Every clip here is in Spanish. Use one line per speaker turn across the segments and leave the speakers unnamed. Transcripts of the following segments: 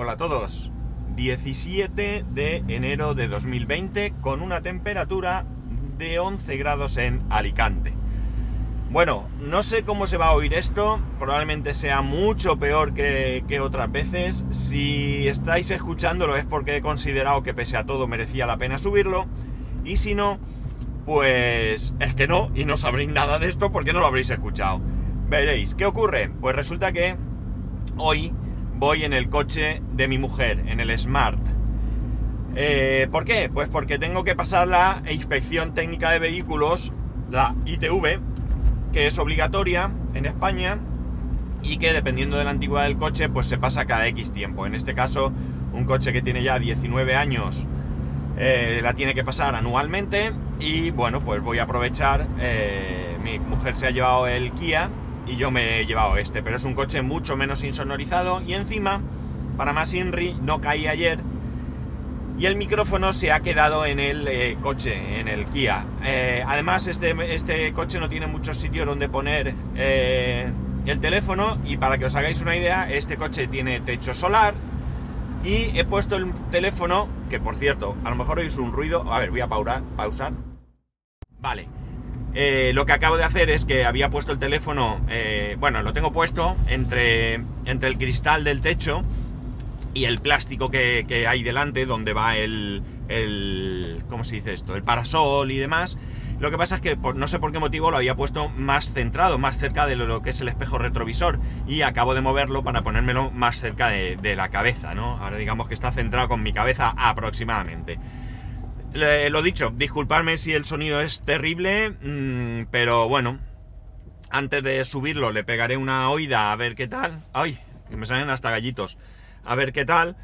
Hola a todos. 17 de enero de 2020 con una temperatura de 11 grados en Alicante. Bueno, no sé cómo se va a oír esto, probablemente sea mucho peor que, que, otras veces. Si estáis escuchándolo es porque he considerado que pese a todo merecía la pena subirlo. Y si no, pues es que no, y no sabréis nada de esto porque no lo habréis escuchado. Veréis, ¿qué ocurre? Pues resulta que hoy voy en el coche de mi mujer, en el Smart. Eh, ¿Por qué? Pues porque tengo que pasar la inspección técnica de vehículos, la ITV, que es obligatoria en España y que dependiendo de la antigüedad del coche, pues se pasa cada X tiempo. En este caso, un coche que tiene ya 19 años eh, la tiene que pasar anualmente y bueno, pues voy a aprovechar. Eh, mi mujer se ha llevado el Kia y yo me he llevado este, pero es un coche mucho menos insonorizado y encima, para más INRI, no caí ayer y el micrófono se ha quedado en el eh, coche, en el Kia. Eh, además, este, este, coche no tiene muchos sitios donde poner eh, el teléfono y para que os hagáis una idea, este coche tiene techo solar y he puesto el teléfono, que por cierto, a lo mejor oís un ruido, a ver, voy a pausar. pausar. Vale, eh, lo que acabo de hacer es que había puesto el teléfono, eh, bueno, lo tengo puesto entre, entre el cristal del techo y el plástico que, que hay delante, donde va el, el, ¿cómo se dice esto? El parasol y demás. Lo que pasa es que por, no sé por qué motivo lo había puesto más centrado, más cerca de lo que es el espejo retrovisor y acabo de moverlo para ponérmelo más cerca de, de la cabeza, ¿no? Ahora digamos que está centrado con mi cabeza aproximadamente lo dicho, disculpadme si el sonido es terrible, mmm, pero bueno, antes de subirlo le pegaré una oída a ver qué tal. ¡Ay! Me salen hasta gallitos. A ver qué tal.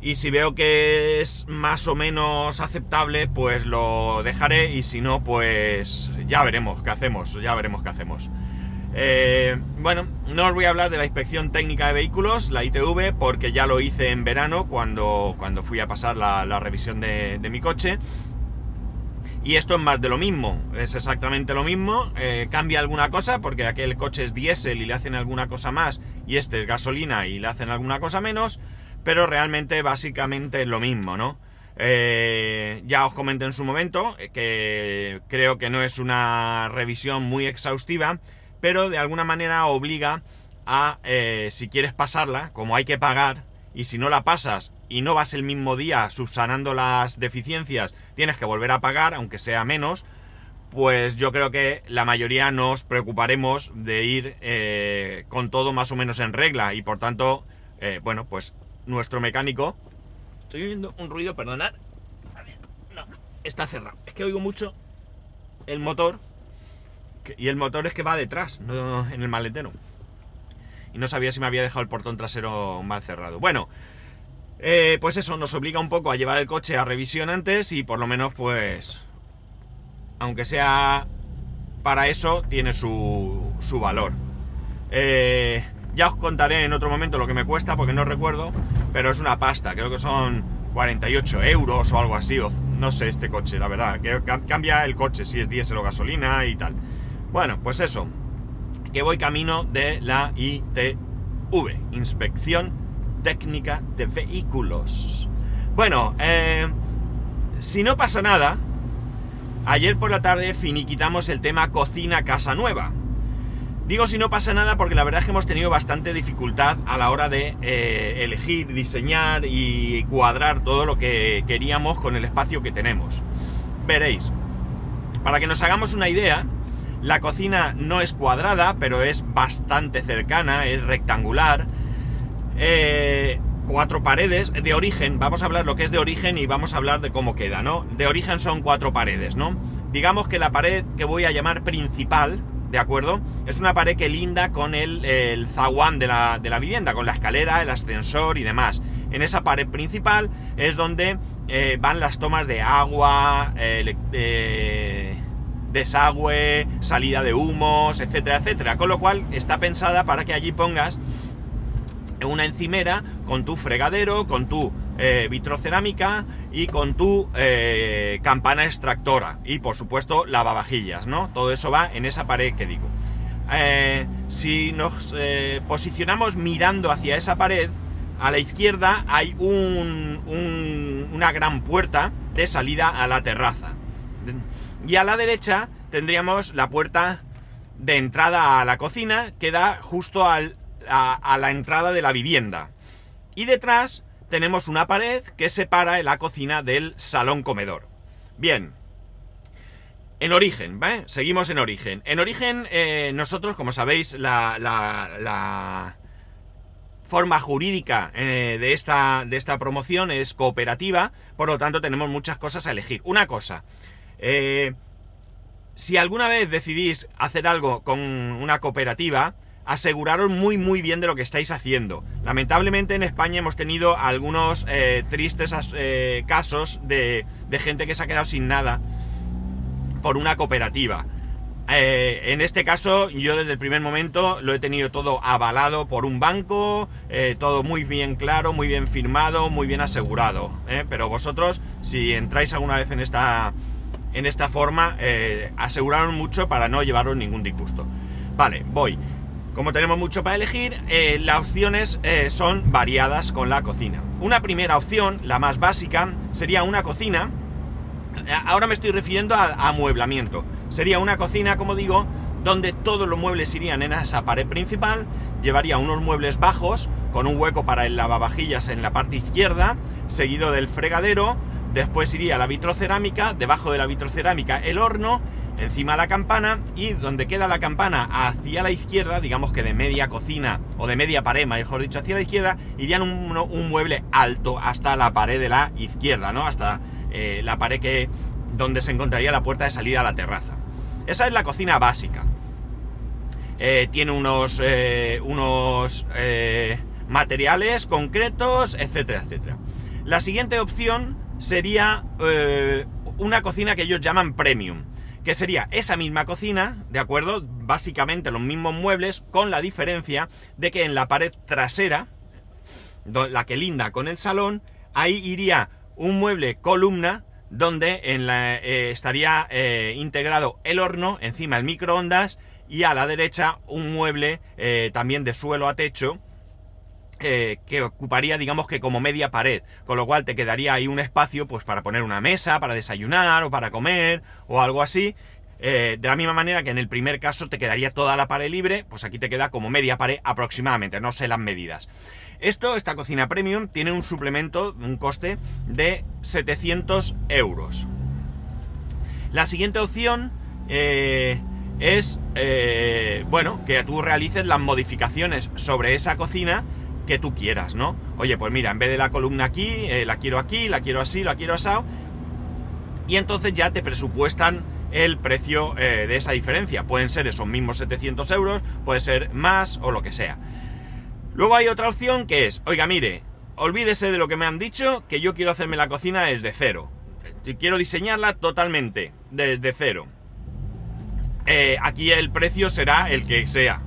Y si veo que es más o menos aceptable, pues lo dejaré. Y si no, pues ya veremos qué hacemos. Ya veremos qué hacemos. Eh, bueno, no os voy a hablar de la inspección técnica de vehículos, la ITV, porque ya lo hice en verano cuando, cuando fui a pasar la, revisión de, de, mi coche. Y esto es más de lo mismo, es exactamente lo mismo. Eh, cambia alguna cosa porque aquel coche es diésel y le hacen alguna cosa más, y este es gasolina y le hacen alguna cosa menos, pero realmente básicamente es lo mismo, ¿no? Eh, ya os comenté en su momento que creo que no es una revisión muy exhaustiva pero de alguna manera obliga a, eh, si quieres pasarla, como hay que pagar, y si no la pasas y no vas el mismo día subsanando las deficiencias, tienes que volver a pagar, aunque sea menos, pues yo creo que la mayoría nos preocuparemos de ir eh, con todo más o menos en regla, y por tanto, eh, bueno, pues nuestro mecánico... Estoy oyendo un ruido, perdonad. No, está cerrado. Es que oigo mucho el motor y el motor es que va detrás, no en el maletero. Y no sabía si me había dejado el portón trasero mal cerrado. Bueno, eh, pues eso nos obliga un poco a llevar el coche a revisión antes y por lo menos pues... Aunque sea para eso, tiene su, su valor. Eh, ya os contaré en otro momento lo que me cuesta porque no recuerdo, pero es una pasta, creo que son 48 euros o algo así, no sé este coche, la verdad, que cambia el coche si es diésel o gasolina y tal. Bueno, pues eso, que voy camino de la ITV, Inspección Técnica de Vehículos. Bueno, eh, si no pasa nada, ayer por la tarde finiquitamos el tema cocina casa nueva. Digo si no pasa nada porque la verdad es que hemos tenido bastante dificultad a la hora de eh, elegir, diseñar y cuadrar todo lo que queríamos con el espacio que tenemos. Veréis, para que nos hagamos una idea, la cocina no es cuadrada, pero es bastante cercana, es rectangular. Eh, cuatro paredes de origen, vamos a hablar lo que es de origen y vamos a hablar de cómo queda, ¿no? De origen son cuatro paredes, ¿no? Digamos que la pared que voy a llamar principal, ¿de acuerdo? Es una pared que linda con el, el zaguán de la, de la, vivienda, con la escalera, el ascensor y demás. En esa pared principal es donde eh, van las tomas de agua, eh, desagüe, salida de humos, etcétera, etcétera. Con lo cual está pensada para que allí pongas una encimera con tu fregadero, con tu eh, vitrocerámica y con tu eh, campana extractora y por supuesto lavavajillas, ¿no? Todo eso va en esa pared que digo. Eh, si nos posicionamos mirando hacia esa pared, a la izquierda hay una gran puerta de salida a la terraza. Y a la derecha tendríamos la puerta de entrada a la cocina que da justo a, la entrada de la vivienda. Y detrás tenemos una pared que separa la cocina del salón comedor. Bien. En origen, ¿vale? Seguimos en origen. En origen, eh, nosotros, como sabéis, la, forma jurídica eh, de, esta, de esta promoción es cooperativa, por lo tanto tenemos muchas cosas a elegir. Una cosa, eh, si alguna vez decidís hacer algo con una cooperativa, aseguraros muy muy bien de lo que estáis haciendo. Lamentablemente en España hemos tenido algunos eh, tristes eh, casos de, gente que se ha quedado sin nada por una cooperativa. En este caso yo desde el primer momento lo he tenido todo avalado por un banco, todo muy bien claro, muy bien firmado, muy bien asegurado. Pero vosotros, si entráis alguna vez en esta, en esta forma, aseguraros mucho para no llevaros ningún disgusto. Vale, voy. Como tenemos mucho para elegir, eh, las opciones eh, son variadas con la cocina. Una primera opción, la más básica, sería una cocina. Eh, ahora me estoy refiriendo a amueblamiento. Sería una cocina, como digo, donde todos los muebles irían en esa pared principal, llevaría unos muebles bajos con un hueco para el lavavajillas en la parte izquierda, seguido del fregadero, después iría la vitrocerámica, debajo de la vitrocerámica el horno encima la campana y donde queda la campana hacia la izquierda, digamos que de media cocina o de media pared, mejor dicho, hacia la izquierda, irían un, mueble alto hasta la pared de la izquierda, ¿no? Hasta eh, la pared que donde se encontraría la puerta de salida a la terraza. Esa es la cocina básica. Eh, tiene unos, eh, unos materiales concretos, etcétera, etcétera. La siguiente opción sería una cocina que ellos llaman premium que sería esa misma cocina, ¿de acuerdo? Básicamente los mismos muebles, con la diferencia de que en la pared trasera, la que linda con el salón, ahí iría un mueble columna donde en la, eh, estaría eh, integrado el horno, encima el microondas y a la derecha un mueble eh, también de suelo a techo que ocuparía digamos que como media pared, con lo cual te quedaría ahí un espacio pues para poner una mesa, para desayunar o para comer o algo así. Eh, de la misma manera que en el primer caso te quedaría toda la pared libre, pues aquí te queda como media pared aproximadamente, no sé las medidas. Esto, esta cocina premium, tiene un suplemento, un coste de 700 euros. La siguiente opción eh, es, eh, bueno, que tú realices las modificaciones sobre esa cocina que tú quieras, ¿no? Oye, pues mira, en vez de la columna aquí, eh, la quiero aquí, la quiero así, la quiero asado. Y entonces ya te presupuestan el precio eh, de esa diferencia. Pueden ser esos mismos 700 euros, puede ser más o lo que sea. Luego hay otra opción que es, oiga, mire, olvídese de lo que me han dicho, que yo quiero hacerme la cocina desde cero. Quiero diseñarla totalmente desde cero. Eh, aquí el precio será el que sea.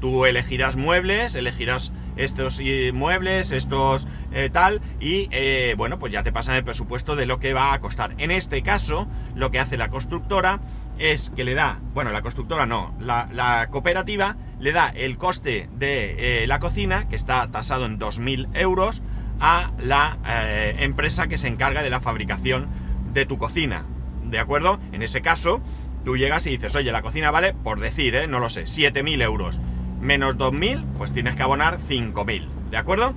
Tú elegirás muebles, elegirás estos muebles, estos eh, tal, y eh, bueno, pues ya te pasan el presupuesto de lo que va a costar. En este caso, lo que hace la constructora es que le da, bueno, la constructora no, la, cooperativa le da el coste de eh, la cocina, que está tasado en 2.000 euros, a la empresa que se encarga de la fabricación de tu cocina. ¿De acuerdo? En ese caso, tú llegas y dices, oye, la cocina vale, por decir, no lo sé, 7.000 euros menos 2.000, pues tienes que abonar 5.000, ¿de acuerdo?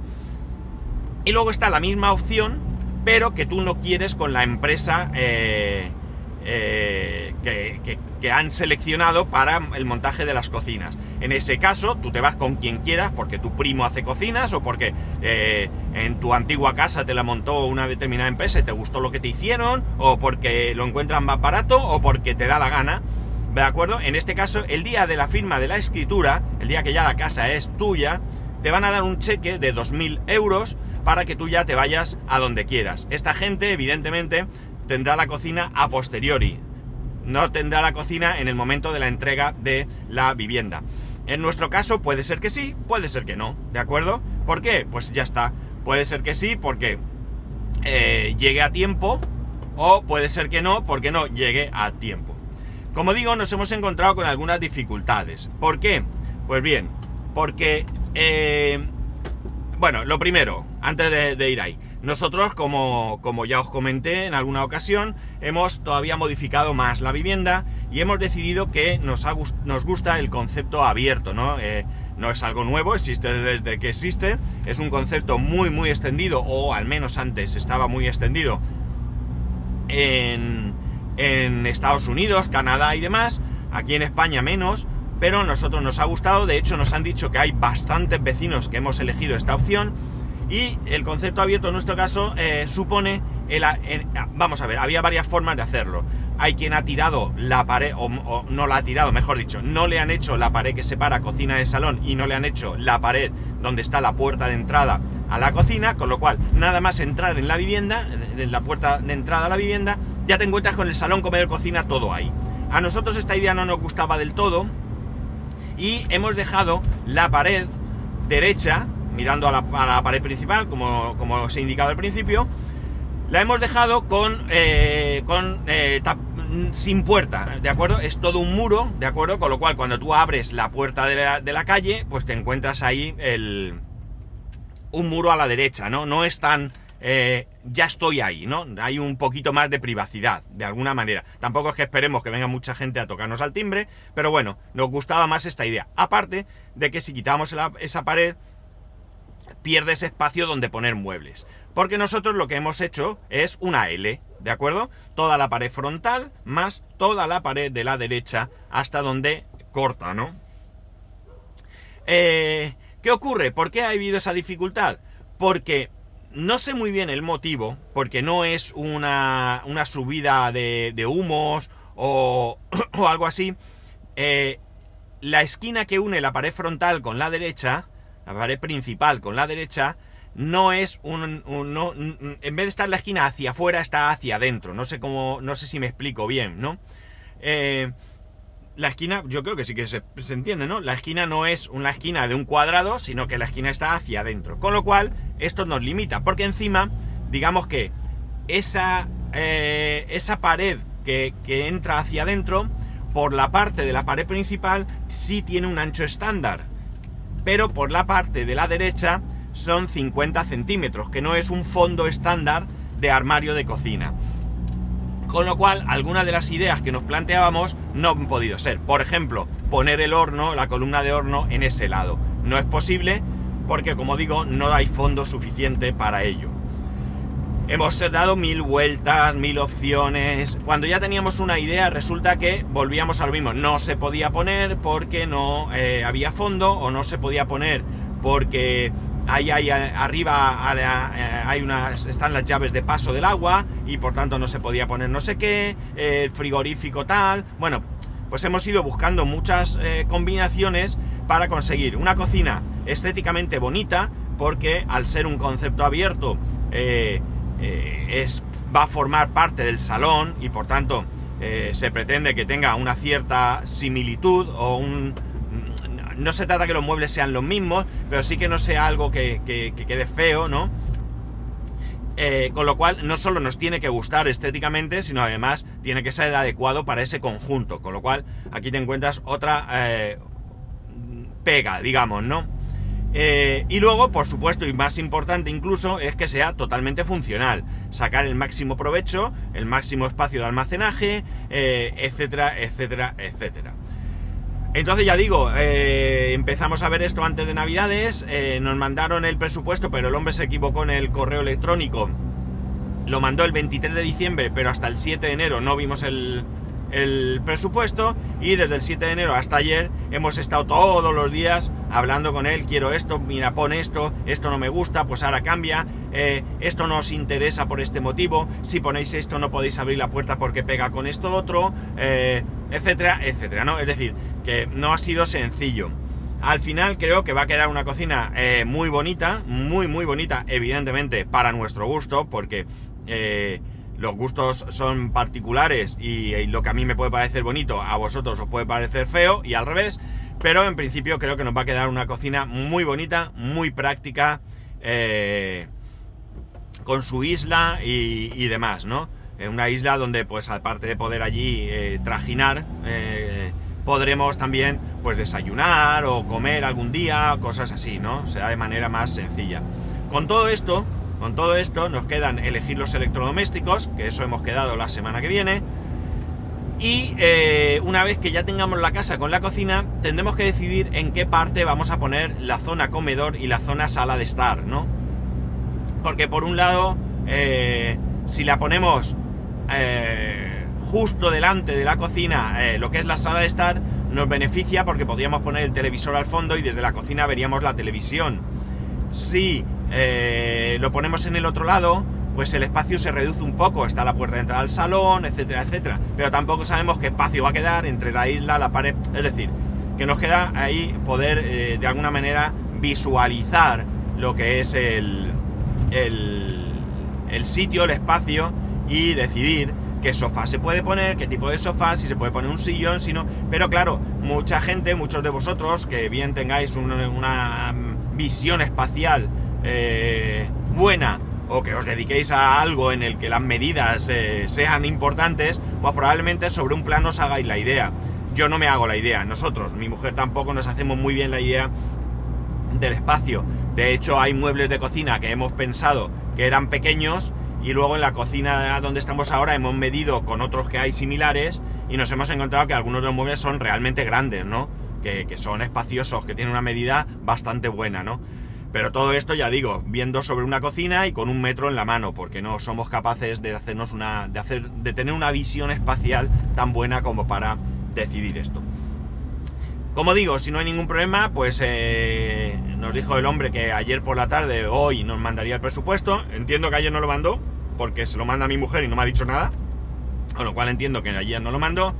Y luego está la misma opción, pero que tú no quieres con la empresa eh, eh, que, han seleccionado para el montaje de las cocinas. En ese caso, tú te vas con quien quieras, porque tu primo hace cocinas o porque eh, en tu antigua casa te la montó una determinada empresa y te gustó lo que te hicieron, o porque lo encuentran más barato, o porque te da la gana. ¿De acuerdo? En este caso, el día de la firma de la escritura, el día que ya la casa es tuya, te van a dar un cheque de 2.000 euros para que tú ya te vayas a donde quieras. Esta gente, evidentemente, tendrá la cocina a posteriori. No tendrá la cocina en el momento de la entrega de la vivienda. En nuestro caso puede ser que sí, puede ser que no, ¿de acuerdo? ¿Por qué? Pues ya está. Puede ser que sí porque eh, llegue a tiempo o puede ser que no porque no llegue a tiempo. Como digo, nos hemos encontrado con algunas dificultades. ¿Por qué? Pues bien, porque eh, bueno, lo primero, antes de, ir ahí, nosotros, como, como, ya os comenté en alguna ocasión, hemos todavía modificado más la vivienda y hemos decidido que nos, nos gusta el concepto abierto, ¿no? Eh, no es algo nuevo, existe desde que existe, es un concepto muy muy extendido, o al menos antes estaba muy extendido en, en Estados Unidos, Canadá y demás, aquí en España menos, pero a nosotros nos ha gustado, de hecho nos han dicho que hay bastantes vecinos que hemos elegido esta opción y el concepto abierto en nuestro caso eh, supone, el, vamos a ver, había varias formas de hacerlo. Hay quien ha tirado la pared, o, no la ha tirado, mejor dicho, no le han hecho la pared que separa cocina de salón y no le han hecho la pared donde está la puerta de entrada a la cocina, con lo cual nada más entrar en la vivienda, en la puerta de entrada a la vivienda, ya te encuentras con el salón, comedor, cocina, todo ahí. A nosotros esta idea no nos gustaba del todo, y hemos dejado la pared derecha, mirando a la, pared principal, como, como, os he indicado al principio, la hemos dejado con, eh, con eh, sin puerta, ¿de acuerdo? Es todo un muro, ¿de acuerdo? Con lo cual, cuando tú abres la puerta de la, de la calle, pues te encuentras ahí el, un muro a la derecha, ¿no? No es tan eh, ya estoy ahí, ¿no? Hay un poquito más de privacidad, de alguna manera. Tampoco es que esperemos que venga mucha gente a tocarnos al timbre, pero bueno, nos gustaba más esta idea. Aparte de que si quitamos esa pared, pierdes espacio donde poner muebles. Porque nosotros lo que hemos hecho es una L, ¿de acuerdo? Toda la pared frontal más toda la pared de la derecha hasta donde corta, ¿no? Eh, ¿Qué ocurre? ¿Por qué ha habido esa dificultad? Porque no sé muy bien el motivo, porque no es una, subida de, humos o, algo así. Eh, la esquina que une la pared frontal con la derecha, la pared principal con la derecha, no es un, en vez de estar la esquina hacia afuera, está hacia adentro. No sé cómo, no sé si me explico bien, ¿no? Eh, la esquina, yo creo que sí que se, entiende, ¿no? La esquina no es una esquina de un cuadrado, sino que la esquina está hacia adentro. Con lo cual, esto nos limita, porque encima, digamos que esa, eh, esa pared que, que entra hacia adentro, por la parte de la pared principal, sí tiene un ancho estándar. Pero por la parte de la derecha son 50 centímetros, que no es un fondo estándar de armario de cocina. Con lo cual, algunas de las ideas que nos planteábamos no han podido ser. Por ejemplo, poner el horno, la columna de horno en ese lado. No es posible porque, como digo, no hay fondo suficiente para ello. Hemos dado mil vueltas, mil opciones. Cuando ya teníamos una idea, resulta que volvíamos a lo mismo. No se podía poner porque no eh, había fondo o no se podía poner porque ahí, hay arriba eh, hay unas, están las llaves de paso del agua y por tanto no se podía poner no sé qué, el frigorífico tal. Bueno, pues hemos ido buscando muchas eh, combinaciones para conseguir una cocina estéticamente bonita, porque al ser un concepto abierto eh, es, va a formar parte del salón y por tanto se pretende que tenga una cierta similitud o un, no se trata que los muebles sean los mismos, pero sí que no sea algo que, quede feo, ¿no? Eh, con lo cual no solo nos tiene que gustar estéticamente, sino además tiene que ser adecuado para ese conjunto. Con lo cual aquí te encuentras otra eh, pega, digamos, ¿no? Eh, y luego, por supuesto, y más importante incluso, es que sea totalmente funcional. Sacar el máximo provecho, el máximo espacio de almacenaje, etcétera, etcétera, etcétera. Entonces ya digo, eh, empezamos a ver esto antes de Navidades, eh, nos mandaron el presupuesto, pero el hombre se equivocó en el correo electrónico. Lo mandó el 23 de diciembre, pero hasta el 7 de enero no vimos el, el presupuesto y desde el 7 de enero hasta ayer hemos estado todos los días hablando con él, quiero esto, mira, pon esto, esto no me gusta, pues ahora cambia, eh, esto no os interesa por este motivo, si ponéis esto no podéis abrir la puerta porque pega con esto otro, eh, etcétera, etcétera, ¿no? Es decir, que no ha sido sencillo. Al final creo que va a quedar una cocina eh, muy bonita, muy muy bonita, evidentemente para nuestro gusto, porque los gustos son particulares y, lo que a mí me puede parecer bonito a vosotros os puede parecer feo y al revés, pero en principio creo que nos va a quedar una cocina muy bonita, muy práctica, eh, con su isla y, demás, ¿no? Una isla donde pues aparte de poder allí eh, trajinar, eh, podremos también pues desayunar o comer algún día, cosas así, ¿no? Será de manera más sencilla. Con todo esto, con todo esto nos quedan elegir los electrodomésticos, que eso hemos quedado la semana que viene. Y eh, una vez que ya tengamos la casa con la cocina, tendremos que decidir en qué parte vamos a poner la zona comedor y la zona sala de estar, ¿no? Porque por un lado, eh, si la ponemos eh, justo delante de la cocina, lo que es la sala de estar, nos beneficia porque podríamos poner el televisor al fondo y desde la cocina veríamos la televisión. Si lo ponemos en el otro lado, pues el espacio se reduce un poco, está la puerta de entrada al salón, etcétera, etcétera. Pero tampoco sabemos qué espacio va a quedar entre la isla, la pared, es decir, que nos queda ahí poder eh, de alguna manera visualizar lo que es el, el, sitio, el espacio y decidir qué sofá se puede poner, qué tipo de sofá, si se puede poner un sillón, si no. Pero claro, mucha gente, muchos de vosotros, que bien tengáis una, visión espacial eh, buena o que os dediquéis a algo en el que las medidas eh, sean importantes, pues probablemente sobre un plano os hagáis la idea. Yo no me hago la idea, nosotros, mi mujer tampoco nos hacemos muy bien la idea del espacio. De hecho, hay muebles de cocina que hemos pensado que eran pequeños y luego en la cocina donde estamos ahora hemos medido con otros que hay similares y nos hemos encontrado que algunos de los muebles son realmente grandes, ¿no? Que, que son espaciosos, que tienen una medida bastante buena, ¿no? Pero todo esto, ya digo, viendo sobre una cocina y con un metro en la mano, porque no somos capaces de hacernos una. de hacer. de tener una visión espacial tan buena como para decidir esto. Como digo, si no hay ningún problema, pues eh, nos dijo el hombre que ayer por la tarde, hoy, nos mandaría el presupuesto. Entiendo que ayer no lo mandó, porque se lo manda a mi mujer y no me ha dicho nada. Con lo cual entiendo que ayer no lo mandó.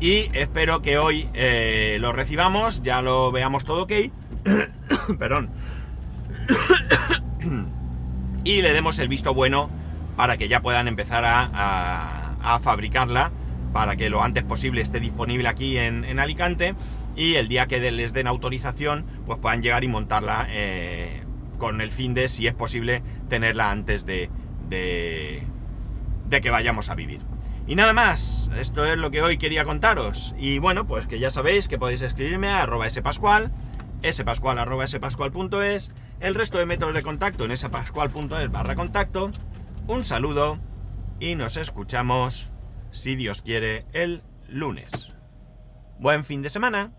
Y espero que hoy eh, lo recibamos, ya lo veamos todo ok. Perdón. Y le demos el visto bueno para que ya puedan empezar a, fabricarla, para que lo antes posible esté disponible aquí en, Alicante y el día que les den autorización, pues puedan llegar y montarla eh, con el fin de, si es posible, tenerla antes de, de, que vayamos a vivir. Y nada más, esto es lo que hoy quería contaros. Y bueno, pues que ya sabéis que podéis escribirme a arroba spascual, spascual spascual.es el resto de métodos de contacto en pascual.es barra contacto. Un saludo y nos escuchamos, si Dios quiere, el lunes. Buen fin de semana.